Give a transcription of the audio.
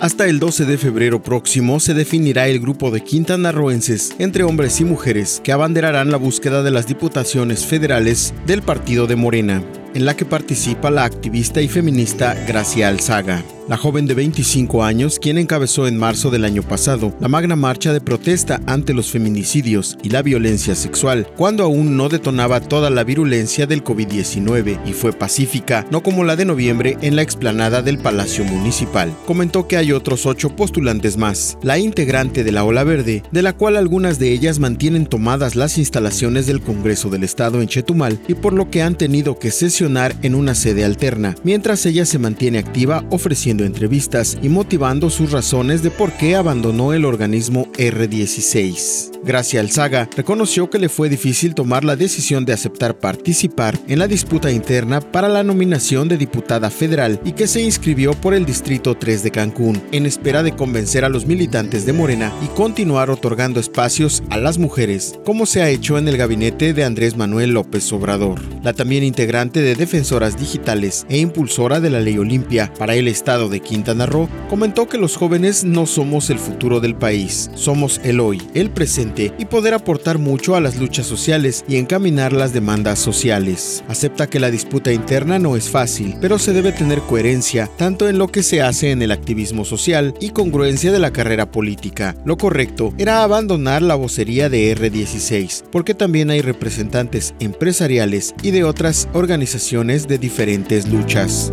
Hasta el 12 de febrero próximo se definirá el grupo de quintanarroenses, entre hombres y mujeres, que abanderarán la búsqueda de las diputaciones federales del partido de Morena, en la que participa la activista y feminista Gracia Alzaga la joven de 25 años, quien encabezó en marzo del año pasado la magna marcha de protesta ante los feminicidios y la violencia sexual, cuando aún no detonaba toda la virulencia del COVID-19 y fue pacífica, no como la de noviembre en la explanada del Palacio Municipal. Comentó que hay otros ocho postulantes más, la integrante de la Ola Verde, de la cual algunas de ellas mantienen tomadas las instalaciones del Congreso del Estado en Chetumal y por lo que han tenido que sesionar en una sede alterna, mientras ella se mantiene activa ofreciendo entrevistas y motivando sus razones de por qué abandonó el organismo R16. Gracia Alzaga reconoció que le fue difícil tomar la decisión de aceptar participar en la disputa interna para la nominación de diputada federal y que se inscribió por el Distrito 3 de Cancún, en espera de convencer a los militantes de Morena y continuar otorgando espacios a las mujeres, como se ha hecho en el gabinete de Andrés Manuel López Obrador. La también integrante de Defensoras Digitales e impulsora de la Ley Olimpia para el Estado de Quintana Roo comentó que los jóvenes no somos el futuro del país, somos el hoy, el presente y poder aportar mucho a las luchas sociales y encaminar las demandas sociales. Acepta que la disputa interna no es fácil, pero se debe tener coherencia tanto en lo que se hace en el activismo social y congruencia de la carrera política. Lo correcto era abandonar la vocería de R16, porque también hay representantes empresariales y de otras organizaciones de diferentes luchas.